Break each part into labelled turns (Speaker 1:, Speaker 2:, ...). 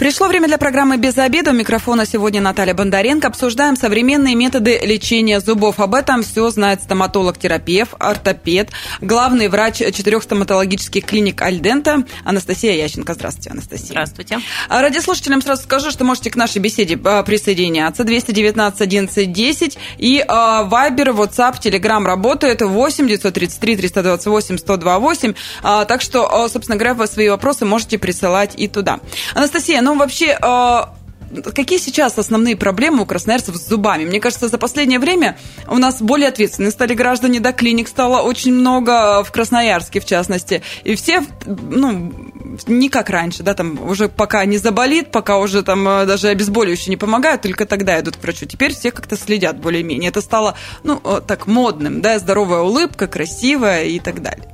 Speaker 1: Пришло время для программы «Без обеда». У микрофона сегодня Наталья Бондаренко. Обсуждаем современные методы лечения зубов. Об этом все знает стоматолог-терапевт, ортопед, главный врач четырех стоматологических клиник «Альдента» Анастасия Ященко. Здравствуйте, Анастасия.
Speaker 2: Здравствуйте.
Speaker 1: А радиослушателям сразу скажу, что можете к нашей беседе а, присоединяться. 219 11 10 и Вайбер, WhatsApp, Telegram работает 8 933 328 128. Так что, а, собственно говоря, вы свои вопросы можете присылать и туда. Анастасия, ну ну, вообще, а, какие сейчас основные проблемы у красноярцев с зубами? Мне кажется, за последнее время у нас более ответственны стали граждане, да, клиник стало очень много в Красноярске, в частности. И все, ну, не как раньше, да, там уже пока не заболит, пока уже там э, даже обезболивающие не помогают, только тогда идут к врачу. Теперь все как-то следят более-менее. Это стало, ну, э, так модным, да, здоровая улыбка, красивая и так далее.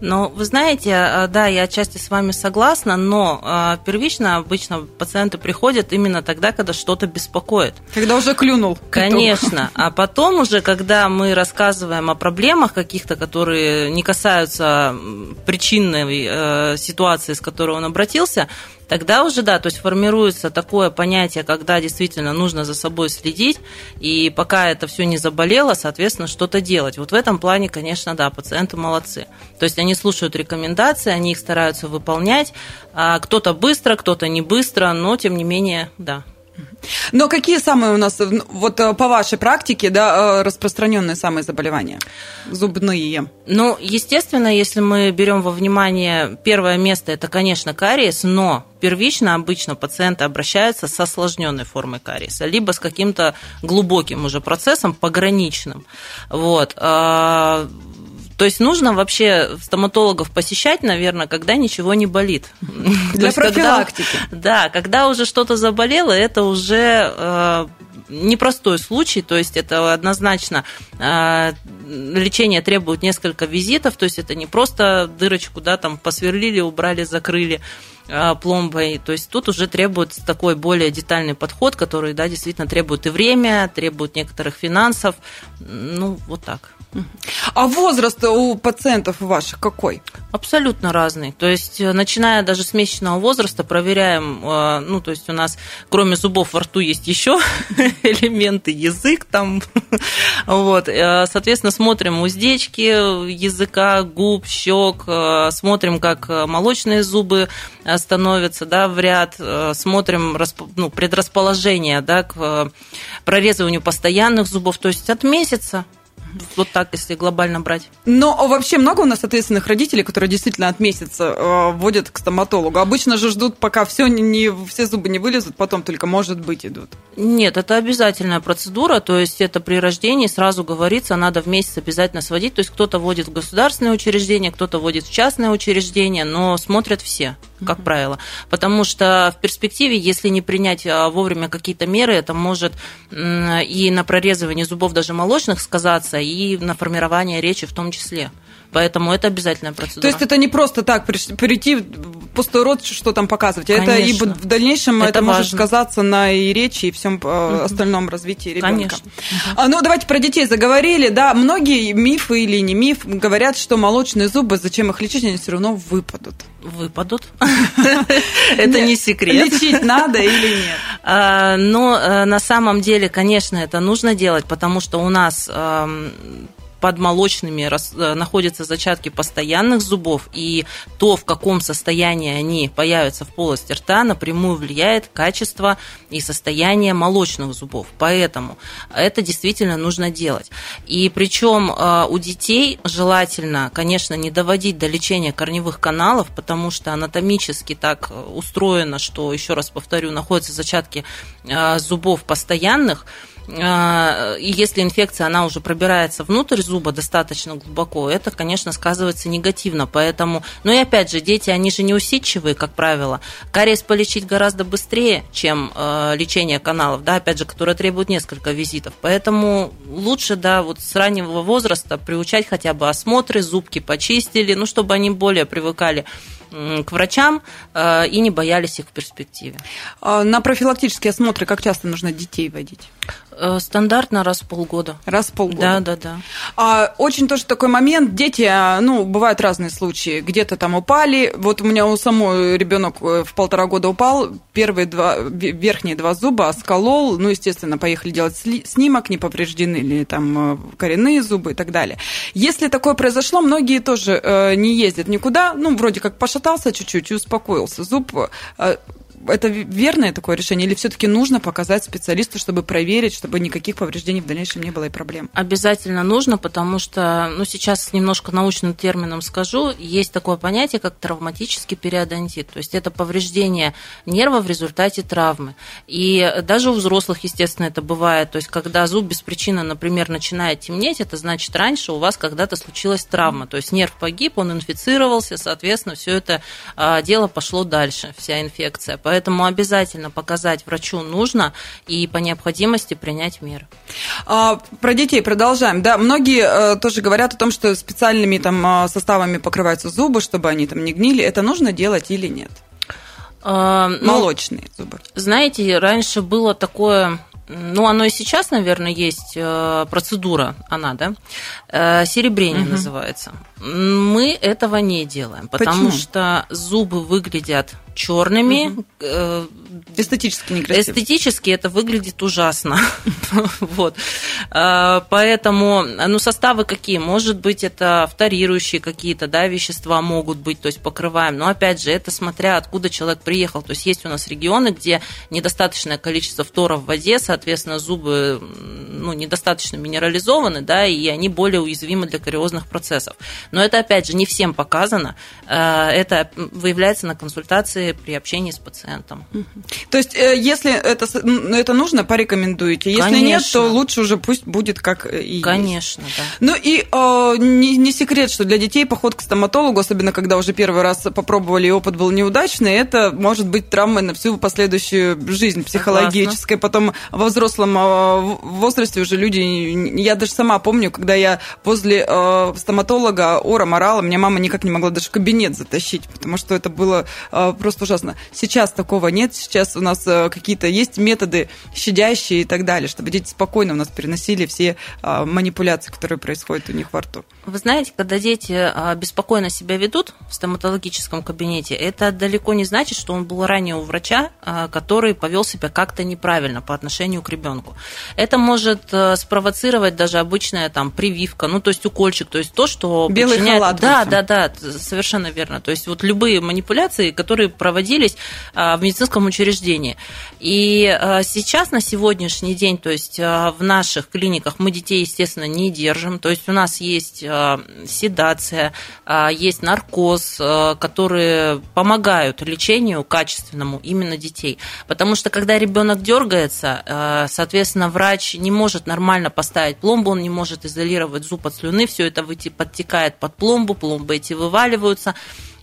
Speaker 2: Но вы знаете, э, да, я отчасти с вами согласна, но э, первично обычно пациенты приходят именно тогда, когда что-то беспокоит.
Speaker 1: Когда уже клюнул.
Speaker 2: Конечно. А потом уже, когда мы рассказываем о проблемах каких-то, которые не касаются причинной э, ситуации, с которой он обратился, тогда уже, да, то есть формируется такое понятие, когда действительно нужно за собой следить, и пока это все не заболело, соответственно, что-то делать. Вот в этом плане, конечно, да, пациенты молодцы. То есть они слушают рекомендации, они их стараются выполнять, а кто-то быстро, кто-то не быстро, но тем не менее, да.
Speaker 1: Но какие самые у нас, вот э, по вашей практике, да, э, распространенные самые заболевания зубные?
Speaker 2: Ну, естественно, если мы берем во внимание первое место, это, конечно, кариес, но первично обычно пациенты обращаются с осложненной формой кариеса, либо с каким-то глубоким уже процессом, пограничным. Вот. То есть нужно вообще стоматологов посещать, наверное, когда ничего не болит.
Speaker 1: Для профилактики.
Speaker 2: Когда, да, когда уже что-то заболело, это уже э, непростой случай, то есть это однозначно э, лечение требует несколько визитов, то есть это не просто дырочку, да, там посверлили, убрали, закрыли э, пломбой. То есть тут уже требуется такой более детальный подход, который, да, действительно требует и время, требует некоторых финансов. Ну, вот так.
Speaker 1: А возраст у пациентов ваших какой?
Speaker 2: Абсолютно разный. То есть, э, начиная даже с месячного возраста, проверяем, э, ну, то есть у нас кроме зубов во рту есть еще элементы, язык там. Вот. Э, соответственно, смотрим уздечки языка, губ, щек, смотрим, как молочные зубы становятся да, в ряд, смотрим ну, предрасположение да, к прорезыванию постоянных зубов. То есть от месяца вот так, если глобально брать.
Speaker 1: Но вообще много у нас ответственных родителей, которые действительно от месяца э, водят к стоматологу. Обычно же ждут, пока все, не, не, все зубы не вылезут, потом только, может быть, идут.
Speaker 2: Нет, это обязательная процедура, то есть это при рождении сразу говорится, надо в месяц обязательно сводить. То есть кто-то водит в государственное учреждение, кто-то водит в частное учреждение, но смотрят все как mm-hmm. правило. Потому что в перспективе, если не принять а, вовремя какие-то меры, это может и на прорезывание зубов даже молочных сказаться, и на формирование речи в том числе. Поэтому это обязательная процедура.
Speaker 1: То есть это не просто так прийти в пустой рот, что там показывать. Конечно. Это и в дальнейшем это, это может сказаться на и речи, и всем угу. остальном развитии ребенка. Конечно. А, ну, давайте про детей заговорили. Да, многие мифы или не миф говорят, что молочные зубы, зачем их лечить, они все равно выпадут
Speaker 2: выпадут. Это не секрет.
Speaker 1: Лечить надо или нет?
Speaker 2: А, но э, на самом деле, конечно, это нужно делать, потому что у нас под молочными э, находятся зачатки постоянных зубов, и то, в каком состоянии они появятся в полости рта, напрямую влияет качество и состояние молочных зубов. Поэтому это действительно нужно делать. И причем э, у детей желательно, конечно, не доводить до лечения корневых каналов, потому что анатомически так э, устроено, что, еще раз повторю, находятся зачатки зубов постоянных, и если инфекция, она уже пробирается внутрь зуба достаточно глубоко, это, конечно, сказывается негативно. Поэтому, ну и опять же, дети, они же не усидчивые, как правило. Кариес полечить гораздо быстрее, чем э, лечение каналов, да, опять же, которое требует несколько визитов. Поэтому лучше, да, вот с раннего возраста приучать хотя бы осмотры, зубки почистили, ну, чтобы они более привыкали к врачам и не боялись их в перспективе.
Speaker 1: А на профилактические осмотры как часто нужно детей водить?
Speaker 2: Э, стандартно раз в полгода.
Speaker 1: Раз в полгода.
Speaker 2: Да, да, да.
Speaker 1: А, очень тоже такой момент. Дети, а, ну, бывают разные случаи. Где-то там упали. Вот у меня у самой ребенок э, в полтора года упал. Первые два, верхние два зуба сколол. Ну, естественно, поехали делать снимок, не повреждены ли там э, коренные зубы и так далее. Если такое произошло, многие тоже не ездят никуда. Ну, вроде как пошатался чуть-чуть и успокоился. Зуб это верное такое решение, или все-таки нужно показать специалисту, чтобы проверить, чтобы никаких повреждений в дальнейшем не было и проблем?
Speaker 2: Обязательно нужно, потому что, ну, сейчас немножко научным термином скажу, есть такое понятие, как травматический периодонтит, то есть это повреждение нерва в результате травмы. И даже у взрослых, естественно, это бывает, то есть когда зуб без причины, например, начинает темнеть, это значит, раньше у вас когда-то случилась травма, то есть нерв погиб, он инфицировался, соответственно, все это а, дело пошло дальше, вся инфекция. Поэтому обязательно показать врачу нужно и по необходимости принять меры.
Speaker 1: А, про детей продолжаем. Да, многие а, тоже говорят о том, что специальными там а, составами покрываются зубы, чтобы они там не гнили. Это нужно делать или нет? А, ну, Молочные зубы.
Speaker 2: Знаете, раньше было такое ну, оно и сейчас, наверное, есть э, процедура, она, да, э, серебрение угу. называется. Мы этого не делаем, потому Почему? что зубы выглядят черными. Угу.
Speaker 1: Эстетически некрасиво.
Speaker 2: Эстетически это выглядит ужасно. вот. Э, поэтому, ну, составы какие? Может быть, это вторирующие какие-то, да, вещества могут быть, то есть покрываем. Но, опять же, это смотря откуда человек приехал. То есть есть у нас регионы, где недостаточное количество фтора в воде, соответственно, зубы ну, недостаточно минерализованы, да, и они более уязвимы для кариозных процессов. Но это, опять же, не всем показано. Это выявляется на консультации при общении с пациентом.
Speaker 1: То есть, э, если это, это нужно, порекомендуете. Если Конечно. нет, то лучше уже пусть будет как и
Speaker 2: Конечно, есть. да.
Speaker 1: Ну и э, не, не секрет, что для детей поход к стоматологу, особенно когда уже первый раз попробовали и опыт был неудачный, это может быть травмой на всю последующую жизнь психологическая. Потом во взрослом э, возрасте уже люди... Я даже сама помню, когда я возле э, стоматолога ора морала, меня мама никак не могла даже кабинет затащить, потому что это было э, просто ужасно. Сейчас такого нет, сейчас у нас э, какие-то есть методы щадящие и так далее, чтобы дети спокойно у нас переносили все а, манипуляции, которые происходят у них во рту.
Speaker 2: Вы знаете, когда дети а, беспокойно себя ведут в стоматологическом кабинете, это далеко не значит, что он был ранее у врача, а, который повел себя как-то неправильно по отношению к ребенку. Это может э, спровоцировать даже обычная там прививка, ну то есть укольчик, то есть то, что
Speaker 1: белый причиняет... халат.
Speaker 2: Да, да, да, совершенно верно. То есть вот любые манипуляции, которые проводились а, в медицинском учреждении. И сейчас, на сегодняшний день, то есть в наших клиниках мы детей, естественно, не держим. То есть у нас есть седация, есть наркоз, которые помогают лечению качественному именно детей. Потому что когда ребенок дергается, соответственно, врач не может нормально поставить пломбу, он не может изолировать зуб от слюны, все это выйти подтекает под пломбу, пломбы эти вываливаются.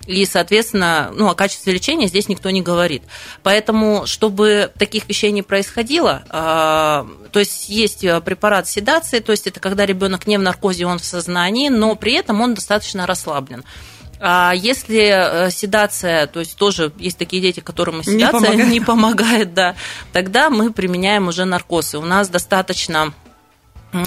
Speaker 2: И, соответственно, ну, о качестве лечения здесь никто не говорит. Поэтому, чтобы таких вещей не происходило, а, то есть есть э, препарат седации, то есть это когда ребенок не в наркозе, он в сознании, но при этом он достаточно расслаблен. А если э, седация, то есть тоже есть такие дети, которым седация не помогает, не помогает да, тогда мы применяем уже наркоз. И у нас достаточно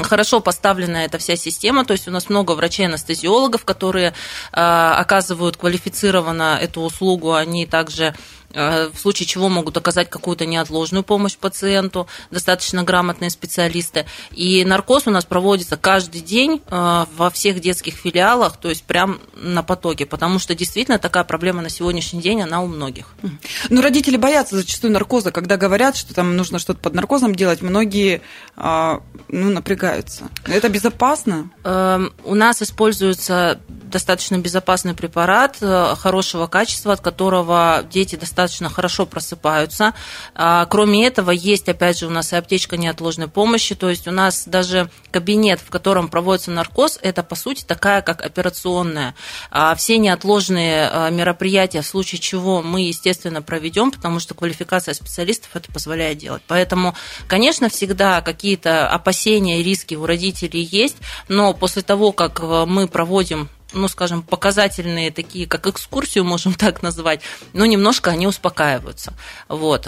Speaker 2: хорошо поставлена эта вся система, то есть у нас много врачей-анестезиологов, которые э, оказывают квалифицированно эту услугу, они также в случае чего могут оказать какую-то неотложную помощь пациенту, достаточно грамотные специалисты. И наркоз у нас проводится каждый день э, во всех детских филиалах, то есть прям на потоке, потому что действительно такая проблема на сегодняшний день, она у многих.
Speaker 1: Ну, родители боятся зачастую наркоза, когда говорят, что там нужно что-то под наркозом делать, многие а, ну, напрягаются. Это безопасно?
Speaker 2: Эм, у нас используется достаточно безопасный препарат э, хорошего качества, от которого дети достаточно хорошо просыпаются. А, кроме этого, есть, опять же, у нас и аптечка неотложной помощи, то есть у нас даже кабинет, в котором проводится наркоз, это, по сути, такая, как операционная. А все неотложные э, мероприятия, в случае чего мы, естественно, проведем, потому что квалификация специалистов это позволяет делать. Поэтому, конечно, всегда какие-то опасения и риски у родителей есть, но после того, как э, мы проводим ну, скажем, показательные такие, как экскурсию, можем так назвать, но немножко они успокаиваются. Вот.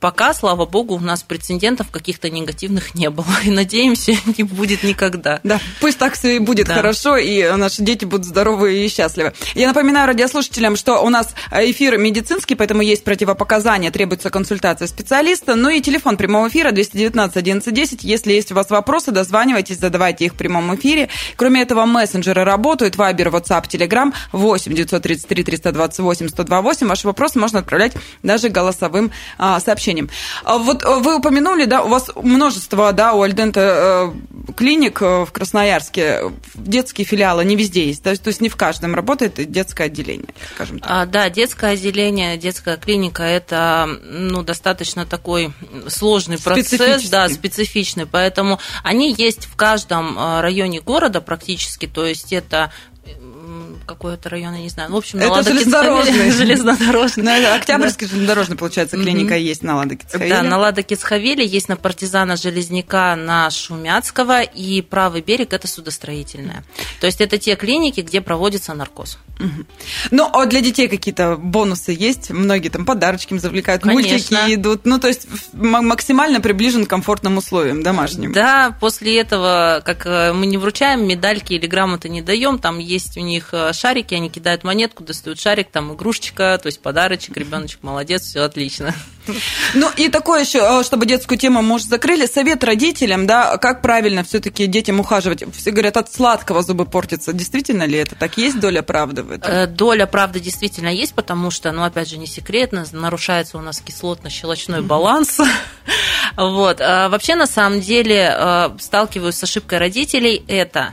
Speaker 2: Пока, слава богу, у нас прецедентов каких-то негативных не было. И надеемся, не будет никогда.
Speaker 1: Да, пусть так все и будет да. хорошо, и наши дети будут здоровы и счастливы. Я напоминаю радиослушателям, что у нас эфир медицинский, поэтому есть противопоказания, требуется консультация специалиста. Ну и телефон прямого эфира 219 1110. Если есть у вас вопросы, дозванивайтесь, задавайте их в прямом эфире. Кроме этого, мессенджеры работают. Вайбер, WhatsApp, Telegram 8 933 328 128. Ваши вопросы можно отправлять даже голосовым а, сообщением сообщением. А вот э, вы упомянули, да, у вас множество, да, у Альдента э, клиник э, в Красноярске, детские филиалы не везде есть, то есть, то есть не в каждом работает детское отделение, скажем так.
Speaker 2: А, да, детское отделение, детская клиника – это ну, достаточно такой сложный процесс, да, специфичный, поэтому они есть в каждом районе города практически, то есть это какой это район, я не знаю. Ну, в общем,
Speaker 1: на Это железнодорожный.
Speaker 2: железнодорожный.
Speaker 1: На Октябрьский железнодорожный, получается, клиника есть на Лада
Speaker 2: Да, на Лада Кицхавеле есть на партизана Железняка на Шумяцкого, и правый берег – это судостроительная. То есть это те клиники, где проводится наркоз.
Speaker 1: Ну, а для детей какие-то бонусы есть? Многие там подарочки завлекают, мультики идут. Ну, то есть максимально приближен к комфортным условиям домашним.
Speaker 2: Да, после этого, как э, мы не вручаем медальки или грамоты не даем, там есть у них э, шарики, они кидают монетку, достают шарик, там игрушечка, то есть подарочек, ребеночек молодец, все отлично.
Speaker 1: Ну и такое еще, э, чтобы детскую тему, может, закрыли, совет родителям, да, как правильно все-таки детям ухаживать. Все говорят, от сладкого зубы портятся. Действительно ли это так? Есть доля правды в этом?
Speaker 2: Э, доля правды действительно есть, потому что, ну, опять же, не секретно, нарушается у нас кислотно-щелочной баланс. Вот. А вообще, на самом деле, э, сталкиваюсь с ошибкой родителей, это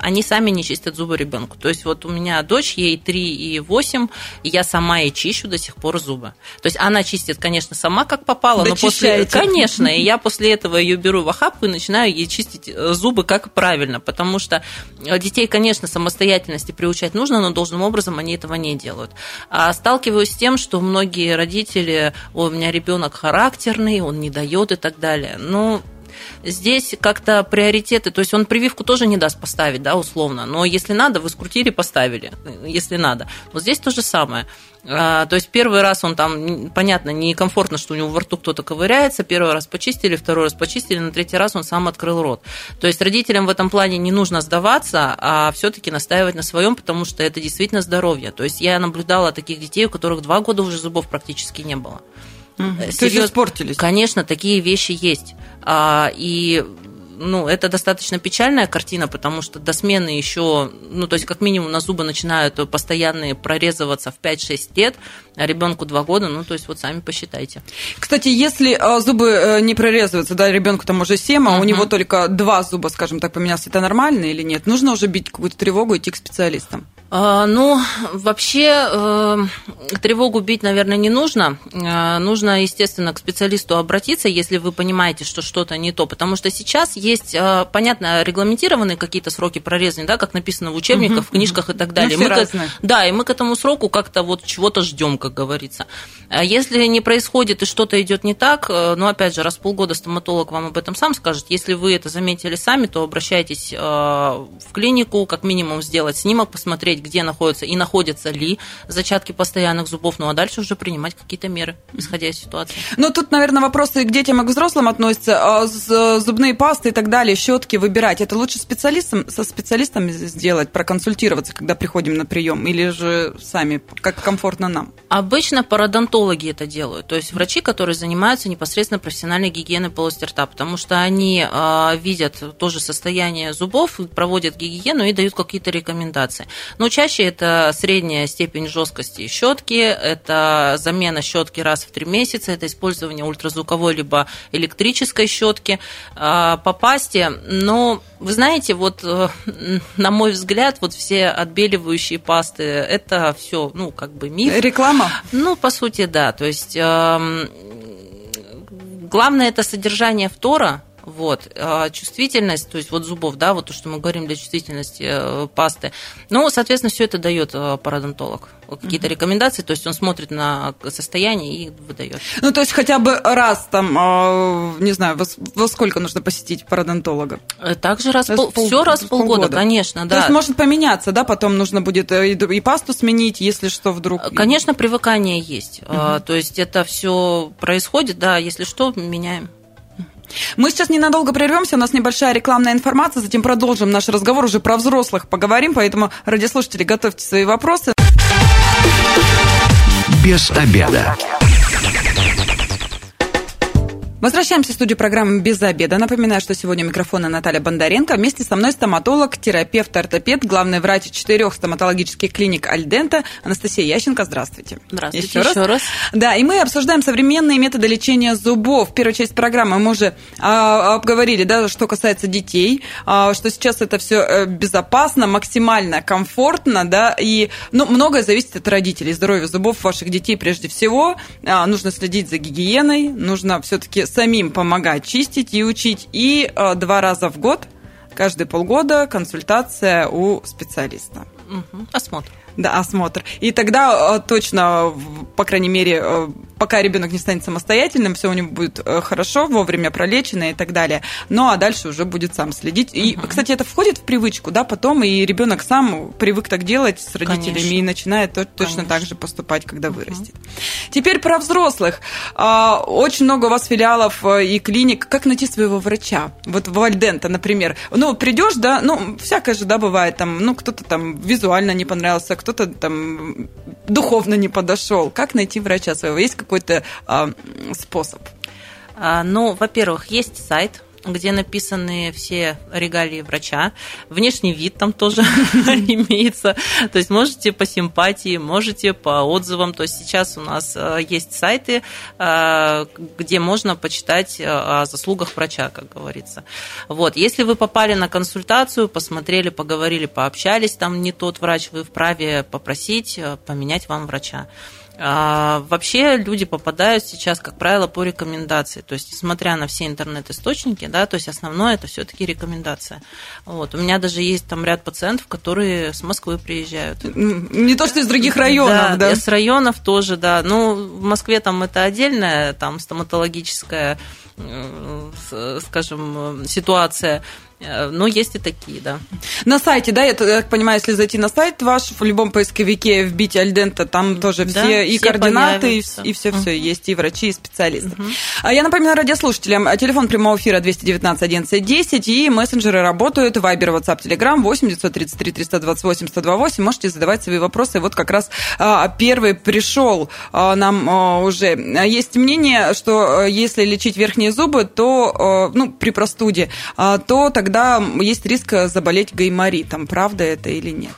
Speaker 2: они сами не чистят зубы ребенку. То есть вот у меня дочь, ей 3 и 8, и я сама ей чищу до сих пор зубы. То есть она чистит, конечно, сама как попало, но после... Конечно, и я после этого ее беру в охапку и начинаю ей чистить э, зубы как правильно, потому что э, детей, конечно, самостоятельности приучать нужно, но должным образом они этого не делают. А сталкиваюсь с тем, что многие родители, у меня ребенок характерный, он не дает и так далее. Ну, Здесь как-то приоритеты, то есть он прививку тоже не даст поставить, да, условно, но если надо, вы скрутили, поставили, если надо. Вот здесь то же самое. А, то есть первый раз он там, понятно, некомфортно, что у него во рту кто-то ковыряется, первый раз почистили, второй раз почистили, на третий раз он сам открыл рот. То есть родителям в этом плане не нужно сдаваться, а все-таки настаивать на своем, потому что это действительно здоровье. То есть я наблюдала таких детей, у которых два года уже зубов практически не было.
Speaker 1: Угу. Серьез... То есть испортились?
Speaker 2: Конечно, такие вещи есть. А, и ну, это достаточно печальная картина, потому что до смены еще, ну, то есть как минимум на зубы начинают постоянные прорезываться в 5-6 лет, а ребенку 2 года, ну, то есть вот сами посчитайте.
Speaker 1: Кстати, если а, зубы э, не прорезываются, да, ребенку там уже 7, а uh-huh. у него только 2 зуба, скажем так, поменялось, это нормально или нет? Нужно уже бить какую-то тревогу, идти к специалистам?
Speaker 2: А, ну, вообще э, тревогу бить, наверное, не нужно. Э, нужно, естественно, к специалисту обратиться, если вы понимаете, что что-то не то. Потому что сейчас есть, э, понятно, регламентированные какие-то сроки прорезания, да, как написано в учебниках, в книжках и так далее.
Speaker 1: Ну, мы к,
Speaker 2: да, и мы к этому сроку как-то вот чего-то ждем, как говорится. Если не происходит и что-то идет не так, ну, опять же, раз в полгода стоматолог вам об этом сам скажет. Если вы это заметили сами, то обращайтесь в клинику, как минимум сделать снимок, посмотреть, где находятся и находятся ли зачатки постоянных зубов, ну а дальше уже принимать какие-то меры, исходя из ситуации.
Speaker 1: Ну, тут, наверное, вопросы к детям и к взрослым относятся. А зубные пасты и так далее, щетки выбирать. Это лучше специалистам, со специалистом сделать, проконсультироваться, когда приходим на прием, или же сами, как комфортно нам?
Speaker 2: Обычно пародонтологи это делают, то есть врачи, которые занимаются непосредственно профессиональной гигиеной полости рта, потому что они э, видят тоже состояние зубов, проводят гигиену и дают какие-то рекомендации. Но чаще это средняя степень жесткости щетки, это замена щетки раз в три месяца, это использование ультразвуковой либо электрической щетки по пасте. Но вы знаете, вот э, на мой взгляд, вот все отбеливающие пасты, это все, ну, как бы миф.
Speaker 1: Реклама?
Speaker 2: Ну, по сути, да. То есть эм, главное это содержание фтора, Вот. А чувствительность, то есть вот зубов, да, вот то, что мы говорим для чувствительности э, пасты. Ну, соответственно, все это дает э, пародонтолог. Какие-то mm-hmm. рекомендации, то есть он смотрит на состояние и выдает.
Speaker 1: Ну, то есть хотя бы раз там, а, не знаю, во, сколько нужно посетить пародонтолога?
Speaker 2: Э, также раз, раз пол, пол, все раз в полгода, полгода, конечно, да.
Speaker 1: То есть может поменяться, да, потом нужно будет и, и пасту сменить, если что вдруг.
Speaker 2: Конечно, привыкание есть. Mm-hmm. То есть это все происходит, да, если что, меняем.
Speaker 1: Мы сейчас ненадолго прервемся, у нас небольшая рекламная информация, затем продолжим наш разговор уже про взрослых поговорим, поэтому, радиослушатели, готовьте свои вопросы.
Speaker 3: Без обеда.
Speaker 1: Возвращаемся в студию программы «Без обеда». Напоминаю, что сегодня у микрофона Наталья Бондаренко. Вместе со мной стоматолог, терапевт, ортопед, главный врач четырех стоматологических клиник «Альдента» Анастасия Ященко. Здравствуйте.
Speaker 2: Здравствуйте еще, еще раз. раз.
Speaker 1: Да, и мы обсуждаем современные методы лечения зубов. Первую часть программы мы уже а, обговорили, да, что касается детей, а, что сейчас это все э, безопасно, максимально комфортно, да, и ну, многое зависит от родителей, здоровья зубов ваших детей прежде всего. А, нужно следить за гигиеной, нужно все-таки самим помогать чистить и учить. И э, два раза в год, каждые полгода, консультация у специалиста.
Speaker 2: Угу. Осмотр.
Speaker 1: Да, осмотр. И тогда э, точно, по крайней мере, э, пока ребенок не станет самостоятельным, все у него будет э, хорошо, вовремя пролечено и так далее. Ну а дальше уже будет сам следить. И, угу. кстати, это входит в привычку, да, потом и ребенок сам привык так делать с родителями Конечно. и начинает точно Конечно. так же поступать, когда угу. вырастет. Теперь про взрослых. А, очень много у вас филиалов и клиник. Как найти своего врача? Вот в Альдента, например. Ну, придешь, да, ну, всякое же, да, бывает, там, ну, кто-то там визуально не понравился, кто-то там духовно не подошел. Как найти врача своего? Есть какой-то а, способ?
Speaker 2: А, ну, во-первых, есть сайт где написаны все регалии врача. Внешний вид там тоже имеется. То есть можете по симпатии, можете по отзывам. То есть сейчас у нас э, есть сайты, э, где можно почитать э, о заслугах врача, как говорится. Вот. Если вы попали на консультацию, посмотрели, поговорили, пообщались, там не тот врач, вы вправе попросить поменять вам врача. А, вообще люди попадают сейчас, как правило, по рекомендации. То есть, несмотря на все интернет-источники, да, то есть основное это все-таки рекомендация. Вот. У меня даже есть там ряд пациентов, которые с Москвы приезжают.
Speaker 1: Не то, что из других районов, да?
Speaker 2: Да, с районов тоже, да. Ну, в Москве там это отдельная там стоматологическая скажем, ситуация. Э, но есть и такие, да.
Speaker 1: На сайте, да, я так понимаю, если зайти на сайт ваш, в любом поисковике вбить Альдента, там тоже да, все и все координаты, и все-все uh-huh. есть, и врачи, и специалисты. Uh-huh. Я напоминаю радиослушателям, телефон прямого эфира 219 11 10, и мессенджеры работают, Вайбер, WhatsApp, Telegram 8 933 328 128, можете задавать свои вопросы. Вот как раз а, первый пришел а, нам уже. Есть мнение, что если лечить верхние зубы, то, ну, при простуде, то тогда тогда есть риск заболеть гайморитом. Правда это или нет?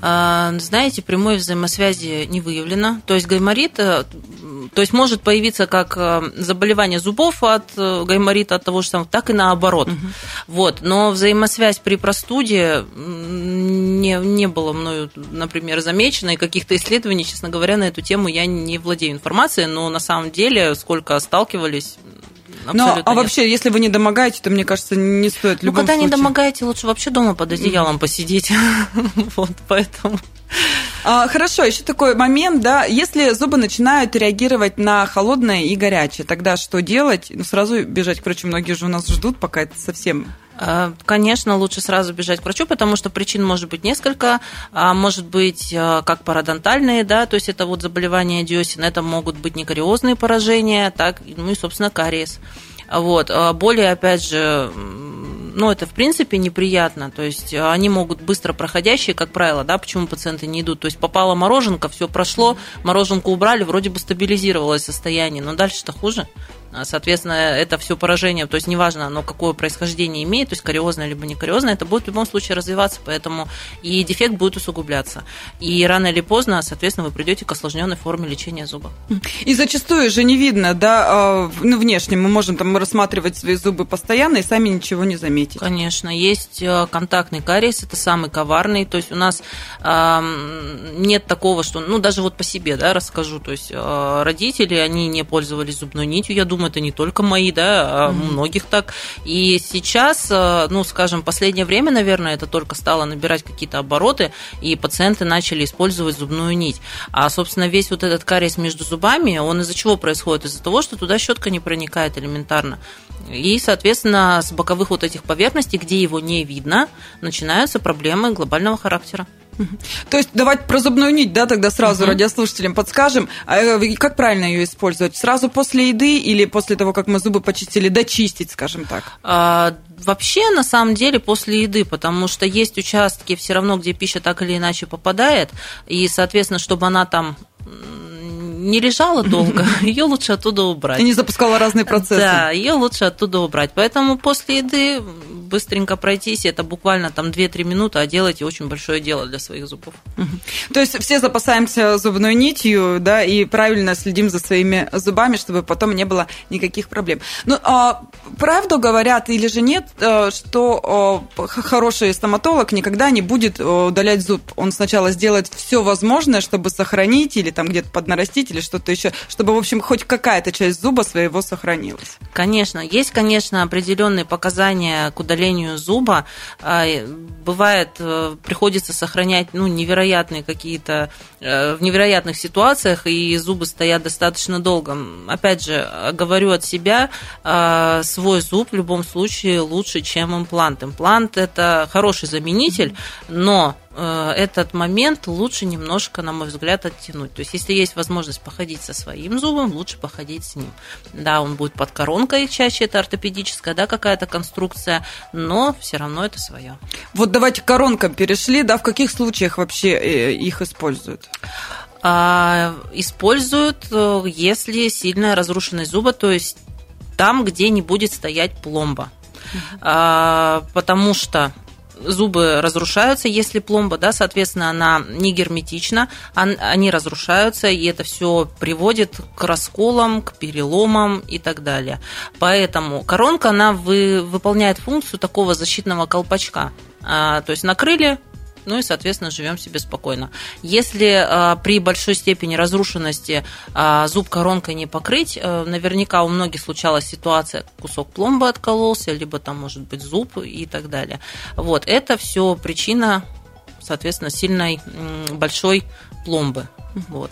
Speaker 2: А, знаете, прямой взаимосвязи не выявлено. То есть гайморит, э, то есть может появиться как э, заболевание зубов от э, гайморита, от того же самого, так и наоборот. Угу. Вот. Но взаимосвязь при простуде не, не было мною, например, замечено, и каких-то исследований, честно говоря, на эту тему я не владею информацией, но на самом деле, сколько сталкивались,
Speaker 1: ну, а вообще, если вы не домогаете, то, мне кажется, не стоит в
Speaker 2: Ну, когда не домогаете, лучше вообще дома под одеялом посидеть. вот, поэтому...
Speaker 1: А, хорошо, еще такой момент, да, если зубы начинают реагировать на холодное и горячее, тогда что делать? Ну, сразу бежать врачу, многие же у нас ждут, пока это совсем
Speaker 2: а, Конечно, лучше сразу бежать к врачу, потому что причин может быть несколько. А, может быть, как парадонтальные, да, то есть это вот заболевание десен, это могут быть некариозные поражения, так, ну и, собственно, кариес. Вот. Более, опять же, ну, это в принципе неприятно. То есть э, они могут быстро проходящие, как правило, да, почему пациенты не идут. То есть попала мороженка, все прошло, мороженку убрали, вроде бы стабилизировалось состояние, но дальше-то хуже. А, соответственно, это все поражение, то есть неважно, оно какое происхождение имеет, то есть кариозное либо не кариозное, это будет в любом случае развиваться, поэтому и дефект будет усугубляться. И рано или поздно, соответственно, вы придете к осложненной форме лечения зуба.
Speaker 1: И зачастую же не видно, да, а, ну, внешне мы можем там рассматривать свои зубы постоянно и сами ничего не заметить.
Speaker 2: Конечно, есть э, контактный кариес, это самый коварный, то есть у нас э, нет такого, что, ну, даже вот по себе, да, расскажу, то есть э, родители, они не пользовались зубной нитью, я думаю, причем это не только мои, да, а mm-hmm. многих так. И сейчас, э, ну, скажем, последнее время, наверное, это только стало набирать какие-то обороты, и пациенты начали использовать зубную нить. А, собственно, весь вот этот кариес между зубами, он из-за чего происходит? Из-за того, что туда щетка не проникает элементарно. И, соответственно, с боковых вот этих поверхностей, где его не видно, начинаются проблемы глобального характера.
Speaker 1: То есть давайте про зубную нить, да, тогда сразу угу. радиослушателям подскажем. А э, как правильно ее использовать? Сразу после еды или после того, как мы зубы почистили, дочистить, скажем так?
Speaker 2: А, вообще, на самом деле, после еды, потому что есть участки все равно, где пища так или иначе попадает, и, соответственно, чтобы она там не лежала долго, ее лучше оттуда убрать.
Speaker 1: И не запускала разные процессы.
Speaker 2: Да, ее лучше оттуда убрать. Поэтому после еды быстренько пройтись, это буквально там 2-3 минуты, а делайте очень большое дело для своих зубов.
Speaker 1: То есть все запасаемся зубной нитью, да, и правильно следим за своими зубами, чтобы потом не было никаких проблем. Ну, а, правду говорят или же нет, э, что хороший стоматолог никогда не будет удалять зуб. Он сначала сделает все возможное, чтобы сохранить или там где-то поднарастить или что-то еще, чтобы, в общем, хоть какая-то часть зуба своего сохранилась.
Speaker 2: Конечно, есть, конечно, определенные показания к удалению зуба. А, бывает, э, приходится сохранять ну, невероятные какие-то, э, в невероятных ситуациях, и зубы стоят достаточно долго. Опять же, говорю от себя, а, свой зуб в любом случае лучше, чем имплант. Имплант – это хороший заменитель, но Э, этот момент лучше немножко, на мой взгляд, оттянуть. То есть, если есть возможность походить со своим зубом, лучше походить с ним. Да, он будет под коронкой, чаще это ортопедическая, да, какая-то конструкция, но все равно это свое.
Speaker 1: Вот давайте к коронкам перешли, да, в каких случаях вообще э, их используют?
Speaker 2: А, используют, э, если сильная разрушенность зуба, то есть там, где не будет стоять пломба. А, потому что зубы разрушаются, если пломба, да, соответственно, она не герметична, они разрушаются, и это все приводит к расколам, к переломам и так далее. Поэтому коронка, она вы, выполняет функцию такого защитного колпачка. А, то есть накрыли, ну и, соответственно, живем себе спокойно. Если а, при большой степени разрушенности а, зуб коронкой не покрыть, а, наверняка у многих случалась ситуация, кусок пломбы откололся, либо там может быть зуб и так далее. Вот, это все причина, соответственно, сильной большой пломбы. Вот.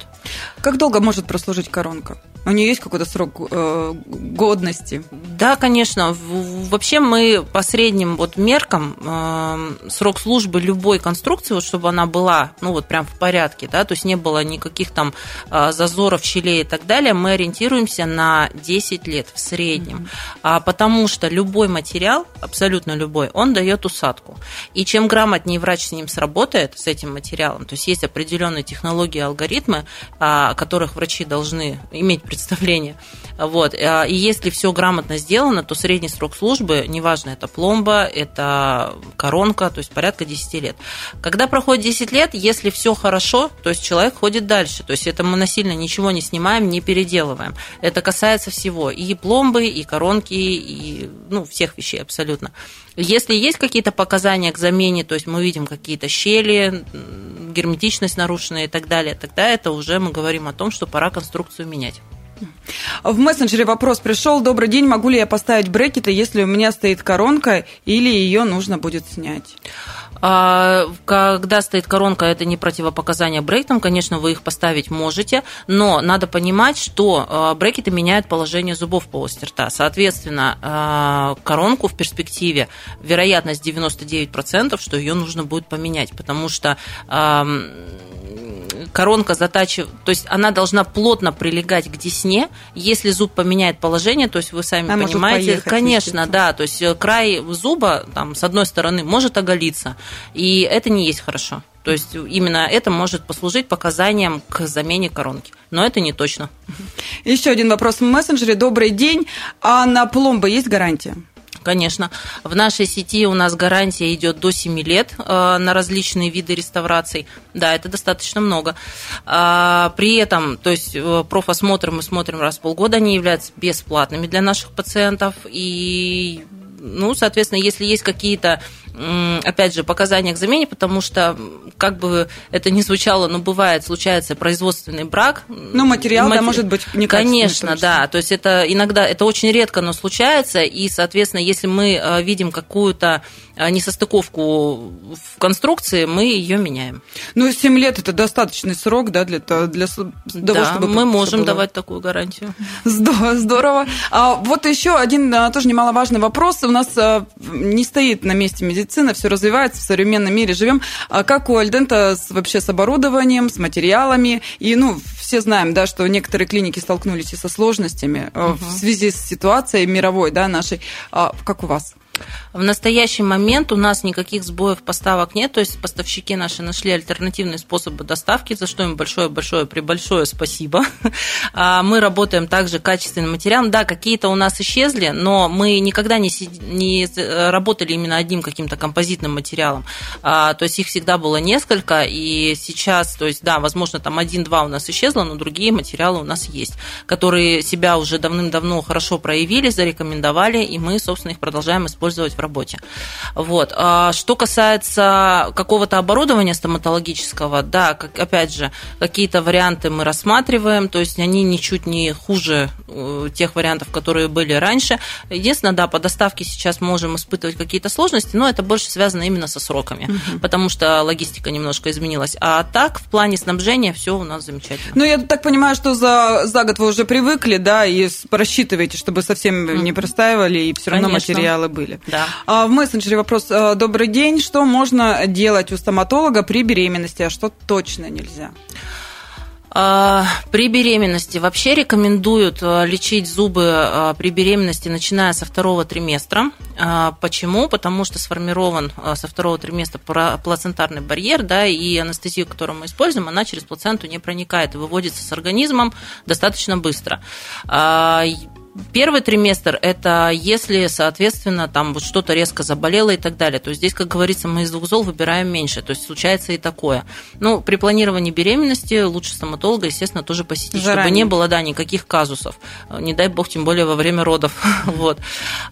Speaker 1: Как долго может прослужить коронка? У нее есть какой-то срок э, годности?
Speaker 2: Да, конечно. Вообще мы по средним вот меркам э, срок службы любой конструкции, вот, чтобы она была, ну вот прям в порядке, да, то есть не было никаких там э, зазоров, щелей и так далее, мы ориентируемся на 10 лет в среднем. Mm-hmm. А, потому что любой материал, абсолютно любой, он дает усадку. И чем грамотнее врач с ним сработает, с этим материалом, то есть есть определенные технологии, алгоритмы, о которых врачи должны иметь представление. Вот. А, и если все грамотно сделано, то средний срок службы, неважно, это пломба, это коронка, то есть порядка 10 лет. Когда проходит 10 лет, если все хорошо, то есть человек ходит дальше. То есть это мы насильно ничего не снимаем, не переделываем. Это касается всего. И пломбы, и коронки, и ну, всех вещей абсолютно. Если есть какие-то показания к замене, то есть мы видим какие-то щели, герметичность нарушена и так далее, тогда это уже мы говорим о том, что пора конструкцию менять.
Speaker 1: В мессенджере вопрос пришел. Добрый день, могу ли я поставить брекеты, если у меня стоит коронка или ее нужно будет снять?
Speaker 2: А, когда стоит коронка, это не противопоказание брекетам, конечно, вы их поставить можете, но надо понимать, что а, брекеты меняют положение зубов в полости рта. Соответственно, а, коронку в перспективе вероятность 99%, что ее нужно будет поменять, потому что коронка затачивает, то есть она должна плотно прилегать к десне. Если зуб поменяет положение, то есть вы сами она понимаете, поехать, конечно, да, то есть э, край зуба там с одной стороны может оголиться, и это не есть хорошо. То есть именно это может послужить показанием к замене коронки. Но это не точно.
Speaker 1: Еще один вопрос в мессенджере. Добрый день. А на пломбы есть гарантия?
Speaker 2: Конечно. В нашей сети у нас гарантия идет до 7 лет э, на различные виды реставраций. Да, это достаточно много. А, при этом, то есть э, профосмотр мы смотрим раз в полгода, они являются бесплатными для наших пациентов. И ну, соответственно, если есть какие-то опять же, показания к замене, потому что, как бы это ни звучало, но бывает, случается производственный брак.
Speaker 1: Ну, материал, Матери... да, может быть
Speaker 2: некачественный. Конечно, да. То есть это иногда, это очень редко, но случается, и, соответственно, если мы э, видим какую-то э, несостыковку в конструкции, мы ее меняем.
Speaker 1: Ну, 7 лет это достаточный срок, да, для, для, для того,
Speaker 2: да, чтобы... мы можем было... давать такую гарантию.
Speaker 1: Здорово. здорово. А вот еще один тоже немаловажный вопрос. У нас не стоит на месте медицина, все развивается, в современном мире живем. А как у Альдента вообще с оборудованием, с материалами? И, ну, все знаем, да, что некоторые клиники столкнулись и со сложностями угу. в связи с ситуацией мировой, да, нашей. А как у вас?
Speaker 2: В настоящий момент у нас никаких сбоев поставок нет, то есть поставщики наши нашли альтернативные способы доставки, за что им большое-большое прибольшое спасибо. А, мы работаем также качественным материалом. Да, какие-то у нас исчезли, но мы никогда не, не работали именно одним каким-то композитным материалом. А, то есть их всегда было несколько, и сейчас, то есть, да, возможно, там один-два у нас исчезло, но другие материалы у нас есть, которые себя уже давным-давно хорошо проявили, зарекомендовали, и мы, собственно, их продолжаем использовать использовать в работе. Вот. А что касается какого-то оборудования стоматологического, да, как, опять же, какие-то варианты мы рассматриваем, то есть они ничуть не хуже э, тех вариантов, которые были раньше. Единственное, да, по доставке сейчас можем испытывать какие-то сложности, но это больше связано именно со сроками, угу. потому что логистика немножко изменилась. А так, в плане снабжения все у нас замечательно.
Speaker 1: Ну, я так понимаю, что за, за год вы уже привыкли, да, и рассчитываете, чтобы совсем не простаивали, и все равно Конечно. материалы были деле.
Speaker 2: Да.
Speaker 1: А, в мессенджере вопрос. А, Добрый день. Что можно делать у стоматолога при беременности, а что точно нельзя?
Speaker 2: А, при беременности вообще рекомендуют лечить зубы при беременности, начиная со второго триместра. Почему? Потому что сформирован со второго триместра плацентарный барьер, да, и анестезию, которую мы используем, она через плаценту не проникает и выводится с организмом достаточно быстро. Первый триместр – это если, соответственно, там вот что-то резко заболело и так далее. То есть здесь, как говорится, мы из двух зол выбираем меньше. То есть случается и такое. Ну, при планировании беременности лучше стоматолога, естественно, тоже посетить, Заранее. чтобы не было, да, никаких казусов. Не дай бог, тем более во время родов. вот.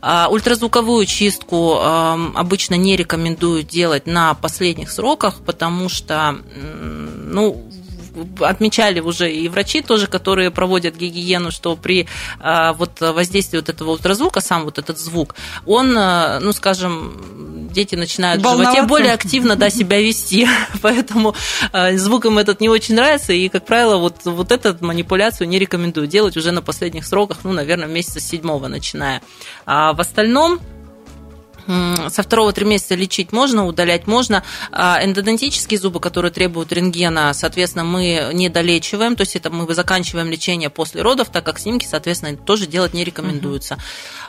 Speaker 2: А ультразвуковую чистку обычно не рекомендуют делать на последних сроках, потому что, ну, отмечали уже и врачи тоже, которые проводят гигиену, что при а, вот воздействии вот этого ультразвука, сам вот этот звук, он, а, ну, скажем, дети начинают в животе более активно да, себя вести, поэтому а, звук им этот не очень нравится, и, как правило, вот, вот эту манипуляцию не рекомендую делать уже на последних сроках, ну, наверное, месяца седьмого начиная. А в остальном со второго триместра лечить можно, удалять можно. А эндодонтические зубы, которые требуют рентгена, соответственно, мы не долечиваем, то есть это мы заканчиваем лечение после родов, так как снимки, соответственно, тоже делать не рекомендуется. Угу.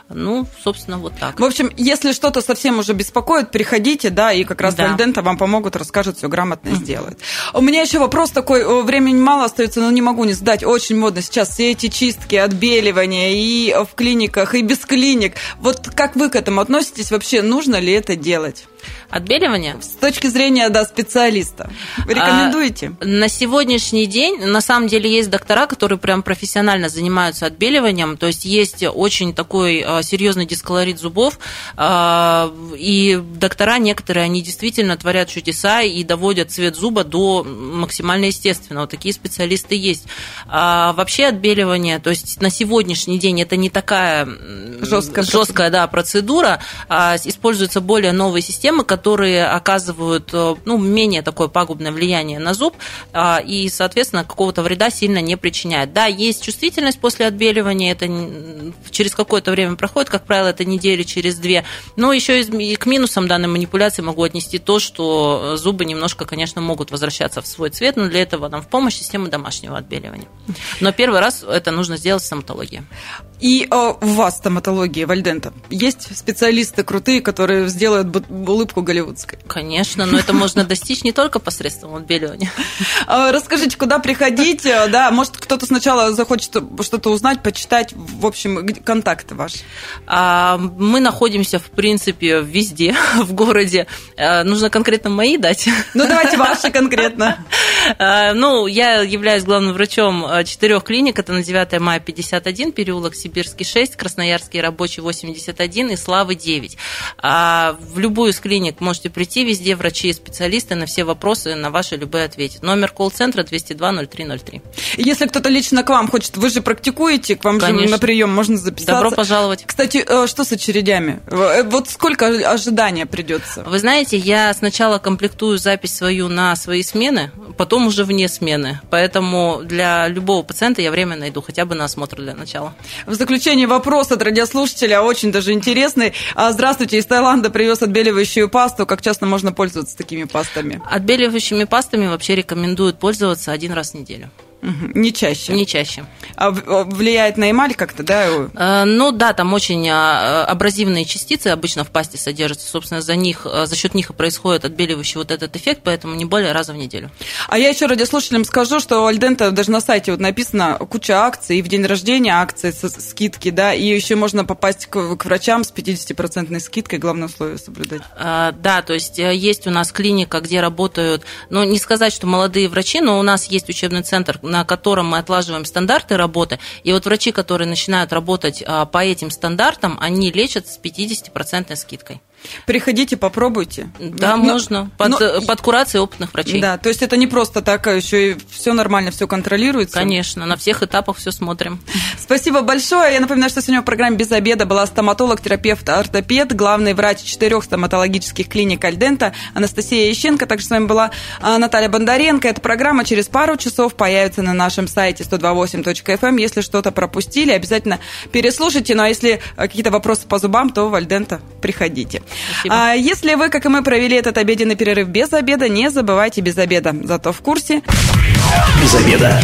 Speaker 2: Ну, собственно, вот так.
Speaker 1: В общем, если что-то совсем уже беспокоит, приходите, да, и как раз да. Вальдента вам помогут, расскажут, все грамотно mm сделают. У меня еще вопрос такой, времени мало остается, но не могу не задать. Очень модно сейчас все эти чистки, отбеливания и в клиниках, и без клиник. Вот как вы к этому относитесь? Вообще, нужно ли это делать?
Speaker 2: Отбеливание?
Speaker 1: С точки зрения, да, специалиста. Вы рекомендуете?
Speaker 2: А, на сегодняшний день, на самом деле, есть доктора, которые прям профессионально занимаются отбеливанием. То есть есть очень такой а, серьезный дисколорит зубов. А, и доктора некоторые, они действительно творят чудеса и доводят цвет зуба до максимально естественного. Такие специалисты есть. А, вообще отбеливание, то есть на сегодняшний день это не такая жесткая, жесткая да, процедура. А, используются более новые системы, системы, которые оказывают э, ну, менее такое пагубное влияние на зуб а, и, соответственно, какого-то вреда сильно не причиняет. Да, есть чувствительность после отбеливания, это через какое-то время проходит, как правило, это недели через две. Но еще и к минусам данной манипуляции могу отнести то, что зубы немножко, конечно, могут возвращаться в свой цвет, но для этого нам в помощь система домашнего отбеливания. Но первый раз это нужно сделать в стоматологии.
Speaker 1: И э, у вас стоматология, Вальдента, есть специалисты крутые, которые сделают улыбку голливудской?
Speaker 2: Конечно, но это можно достичь не только посредством отбеливания.
Speaker 1: А, расскажите, куда приходить? Да, может, кто-то сначала захочет что-то узнать, почитать, в общем, контакты ваши.
Speaker 2: А, мы находимся, в принципе, везде в городе. А, нужно конкретно мои дать?
Speaker 1: Ну, давайте ваши конкретно.
Speaker 2: Ну, я являюсь главным врачом четырех клиник. Это на 9 мая 51, переулок Сибирский 6, Красноярский рабочий 81 и Славы 9. В любую из клиник. Можете прийти везде, врачи и специалисты на все вопросы, на ваши любые ответят. Номер колл-центра 202-0303.
Speaker 1: Если кто-то лично к вам хочет, вы же практикуете, к вам Конечно. же на прием можно записаться.
Speaker 2: Добро пожаловать.
Speaker 1: Кстати, э, что с очередями? Э, вот сколько ожидания придется?
Speaker 2: Вы знаете, я сначала комплектую запись свою на свои смены, потом уже вне смены. Поэтому для любого пациента я время найду, хотя бы на осмотр для начала.
Speaker 1: В заключение вопрос от радиослушателя, очень даже интересный. А, здравствуйте, из Таиланда привез отбеливающую пасту. Как часто можно пользоваться такими пастами?
Speaker 2: Отбеливающими пастами вообще рекомендуют пользоваться один раз в неделю.
Speaker 1: Не чаще.
Speaker 2: Не чаще.
Speaker 1: А, а влияет на эмаль как-то, да?
Speaker 2: Э, ну да, там очень а, абразивные частицы обычно в пасте содержатся. Собственно, за них, э, за счет них и происходит отбеливающий вот этот эффект, поэтому не более раза в неделю.
Speaker 1: А я еще радиослушателям скажу, что у Альдента даже на сайте вот написано куча акций, и в день рождения акции, скидки, да, и еще можно попасть к, к врачам с 50% скидкой, главное условие соблюдать.
Speaker 2: А, да, то есть есть у нас клиника, где работают, ну не сказать, что молодые врачи, но у нас есть учебный центр, на котором мы отлаживаем стандарты работы. И вот врачи, которые начинают работать а, по этим стандартам, они лечат с 50% скидкой.
Speaker 1: Приходите, попробуйте.
Speaker 2: Да, но, можно. Под, но, под курацией опытных врачей.
Speaker 1: Да, то есть это не просто так, а еще и все нормально, все контролируется.
Speaker 2: Конечно, на всех этапах все смотрим.
Speaker 1: Спасибо большое. Я напоминаю, что сегодня в программе «Без обеда» была стоматолог, терапевт, ортопед, главный врач четырех стоматологических клиник Альдента Анастасия Ищенко. Также с вами была а, Наталья Бондаренко. Эта программа через пару часов появится на нашем сайте 128.fm. Эм. Если что-то пропустили, обязательно переслушайте. Ну а если а, какие-то вопросы по зубам, то в Альдента приходите. А если вы, как и мы, провели этот обеденный перерыв без обеда, не забывайте без обеда. Зато в курсе.
Speaker 3: Без обеда.